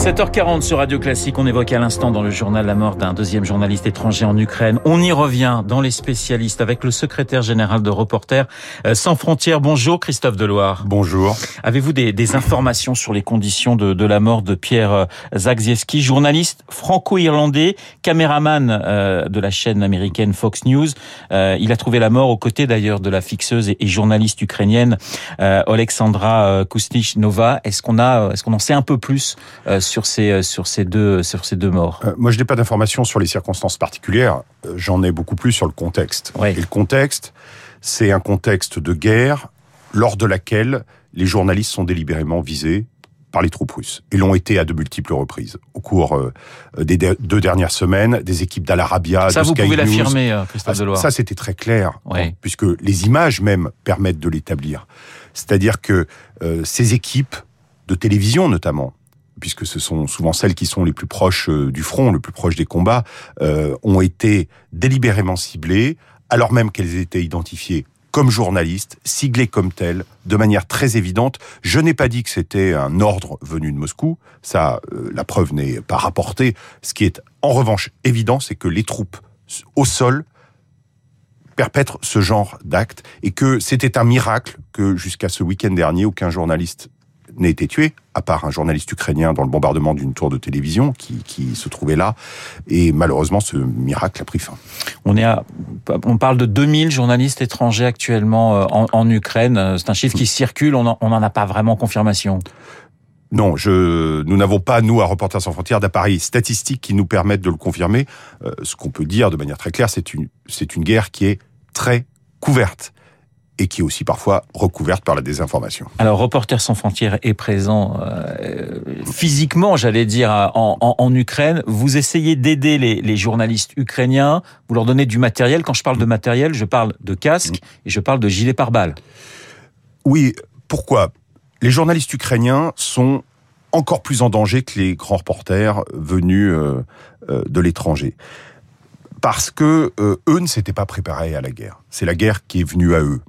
7h40 sur Radio Classique, on évoque à l'instant dans le journal la mort d'un deuxième journaliste étranger en Ukraine. On y revient dans les spécialistes avec le secrétaire général de Reporters euh, sans frontières. Bonjour Christophe Deloire. Bonjour. Avez-vous des, des, informations sur les conditions de, de la mort de Pierre euh, Zagzieski, journaliste franco-irlandais, caméraman euh, de la chaîne américaine Fox News? Il a trouvé la mort aux côtés d'ailleurs de la fixeuse et, journaliste ukrainienne Alexandra Kusnichnova. Est-ce qu'on a, est-ce qu'on en sait un peu plus sur ces sur ces deux sur ces deux morts euh, Moi, je n'ai pas d'informations sur les circonstances particulières. Euh, J'en ai beaucoup plus sur le contexte. Et le contexte, c'est un contexte de guerre lors de laquelle les journalistes sont délibérément visés par les troupes russes et l'ont été à de multiples reprises au cours euh, des deux dernières semaines. Des équipes d'Al-Arabia, ça de vous Sky pouvez l'affirmer, euh, Christophe Ah, Deloire. Ça, c'était très clair, Oui. hein, puisque les images même permettent de l'établir. C'est-à-dire que euh, ces équipes de télévision, notamment, puisque ce sont souvent celles qui sont les plus proches euh, du front, le plus proches des combats, euh, ont été délibérément ciblées, alors même qu'elles étaient identifiées comme journalistes, siglées comme telles, de manière très évidente. Je n'ai pas dit que c'était un ordre venu de Moscou, ça, euh, la preuve n'est pas rapportée. Ce qui est en revanche évident, c'est que les troupes au sol perpètrent ce genre d'actes et que c'était un miracle que jusqu'à ce week-end dernier, aucun journaliste n'ait été tué, à part un journaliste ukrainien dans le bombardement d'une tour de télévision qui, qui se trouvait là. Et malheureusement, ce miracle a pris fin. On est à, on parle de 2000 journalistes étrangers actuellement euh, en, en Ukraine. C'est un chiffre qui circule. On n'en a pas vraiment confirmation. Non, je, nous n'avons pas, nous, à Reporters sans frontières, d'appareils statistiques qui nous permettent de le confirmer. Euh, ce qu'on peut dire de manière très claire, c'est une, c'est une guerre qui est très couverte et qui est aussi parfois recouverte par la désinformation. Alors, Reporters sans frontières est présent euh, physiquement, j'allais dire, en, en, en, Ukraine. Vous essayez d'aider les, les, journalistes ukrainiens, vous leur donnez du matériel. Quand je parle de matériel, je parle de casques et je parle de gilets pare-balles. Oui, pourquoi? Les journalistes ukrainiens sont encore plus en danger que les grands reporters venus euh, euh, de l'étranger. Parce que euh, eux ne s'étaient pas préparés à la guerre. C'est la guerre qui est venue à eux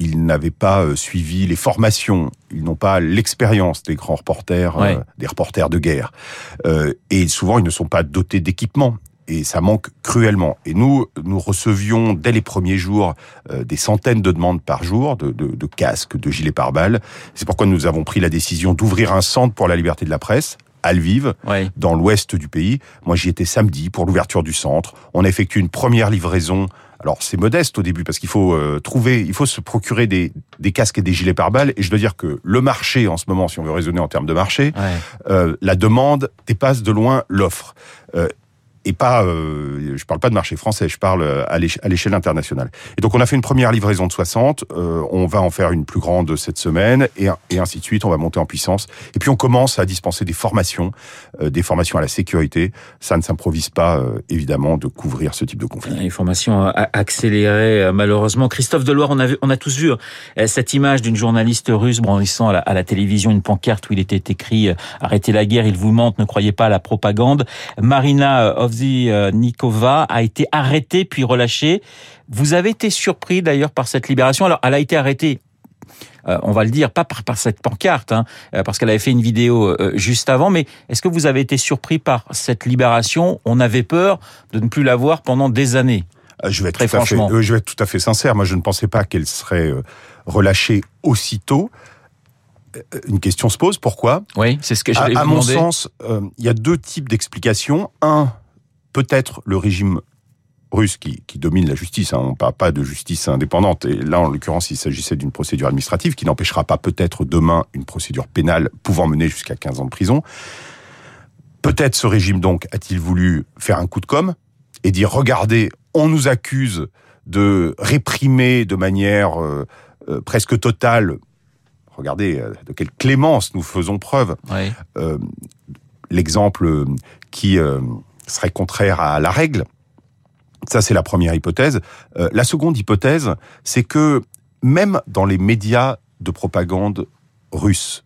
ils n'avaient pas euh, suivi les formations, ils n'ont pas l'expérience des grands reporters, ouais. euh, des reporters de guerre. Euh, et souvent, ils ne sont pas dotés d'équipement. Et ça manque cruellement. Et nous, nous recevions dès les premiers jours des centaines de demandes par jour de, de, de casques, de gilets pare-balles. C'est pourquoi nous avons pris la décision d'ouvrir un centre pour la liberté de la presse à Lviv, dans l'ouest du pays. Moi, j'y étais samedi pour l'ouverture du centre. On a effectué une première livraison alors c'est modeste au début parce qu'il faut euh, trouver, il faut se procurer des, des casques et des gilets pare-balles. Et je dois dire que le marché en ce moment, si on veut raisonner en termes de marché, ouais. euh, la demande dépasse de loin l'offre. Euh, et pas, euh, je parle pas de marché français, je parle à l'échelle internationale. Et donc on a fait une première livraison de 60, euh, on va en faire une plus grande cette semaine, et, et ainsi de suite, on va monter en puissance. Et puis on commence à dispenser des formations, euh, des formations à la sécurité. Ça ne s'improvise pas, euh, évidemment, de couvrir ce type de conflit. Une formation accélérée, euh, malheureusement. Christophe Deloire, on a, vu, on a tous vu euh, cette image d'une journaliste russe brandissant à la, à la, télévision une pancarte où il était écrit euh, « Arrêtez la guerre, il vous mente, ne croyez pas à la propagande ». Marina Nikova a été arrêtée puis relâchée. Vous avez été surpris d'ailleurs par cette libération. Alors, elle a été arrêtée euh, on va le dire, pas par, par cette pancarte, hein, parce qu'elle avait fait une vidéo euh, juste avant, mais est-ce que vous avez été surpris par cette libération? On avait peur de ne plus la voir pendant des années. Euh, Je vais, être Très tout à fait, franchement. euh, je vais être tout à fait sincère. Moi, je ne pensais pas qu'elle serait euh, relâchée aussitôt. Euh, Une question se pose. Pourquoi? Oui, c'est ce que À, j'allais à vous mon sens, euh, il y a deux types d'explications. Un, peut-être le régime russe qui, qui domine la justice. Hein. On ne parle pas de justice indépendante. Et là, en l'occurrence, il s'agissait d'une procédure administrative qui n'empêchera pas peut-être demain une procédure pénale pouvant mener jusqu'à 15 ans de prison. Peut-être ce régime, donc, a-t-il voulu faire un coup de com' et dire, regardez, on nous accuse de réprimer de manière euh, euh, presque totale. Regardez euh, de quelle clémence nous faisons preuve. Oui. L'exemple qui serait contraire à la règle. Ça, c'est la première hypothèse. Euh, la seconde hypothèse, c'est que même dans les médias de propagande russes,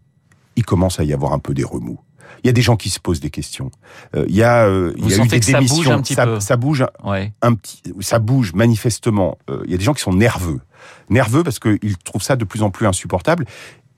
il commence à y avoir un peu des remous. Il y a des gens qui se posent des questions. Euh, il y a, euh, il y a eu des que ça bouge démissions. un petit peu ça bouge Ouais. un petit, ça bouge manifestement. Euh, il y a des gens qui sont nerveux, nerveux parce qu'ils trouvent ça de plus en plus insupportable.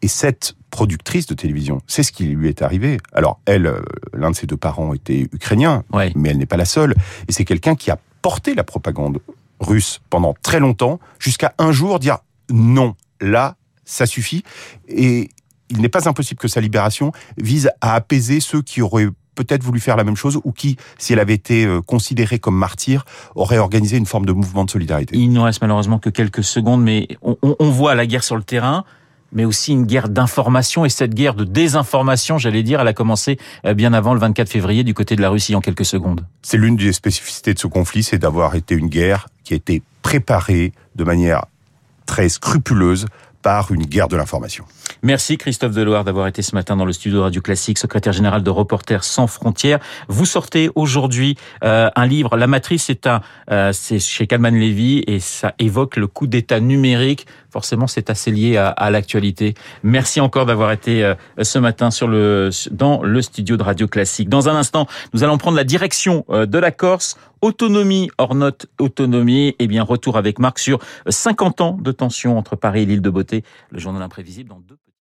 Et cette productrice de télévision, c'est ce qui lui est arrivé. Alors elle, euh, l'un de ses deux parents était ukrainien, Ouais. mais elle n'est pas la seule. Et c'est quelqu'un qui a porté la propagande russe pendant très longtemps, jusqu'à un jour dire non, là, ça suffit. Et il n'est pas impossible que sa libération vise à apaiser ceux qui auraient peut-être voulu faire la même chose ou qui, si elle avait été euh, considérée comme martyr, auraient organisé une forme de mouvement de solidarité. Il nous reste malheureusement que quelques secondes, mais on voit la guerre sur le terrain, mais aussi une guerre d'information. Et cette guerre de désinformation, j'allais dire, elle a commencé euh, bien avant le 24 février du côté de la Russie en quelques secondes. C'est l'une des spécificités de ce conflit, c'est d'avoir été une guerre qui a été préparée de manière très scrupuleuse par une guerre de l'information. Merci Christophe Deloire d'avoir été ce matin dans le studio Radio Classique, secrétaire général de Reporters sans frontières. Vous sortez aujourd'hui euh, un livre, La Matrice, c'est un, euh, c'est chez Kalman Levy et ça évoque le coup d'État numérique. Forcément, c'est assez lié à, à l'actualité. Merci encore d'avoir été euh, ce matin sur le dans le studio de Radio Classique. Dans un instant, nous allons prendre la direction euh, de la Corse. Autonomie hors note autonomie. Et bien retour avec Marc sur 50 ans de tension entre Paris et l'île de Beauté. Le journal imprévisible dans deux.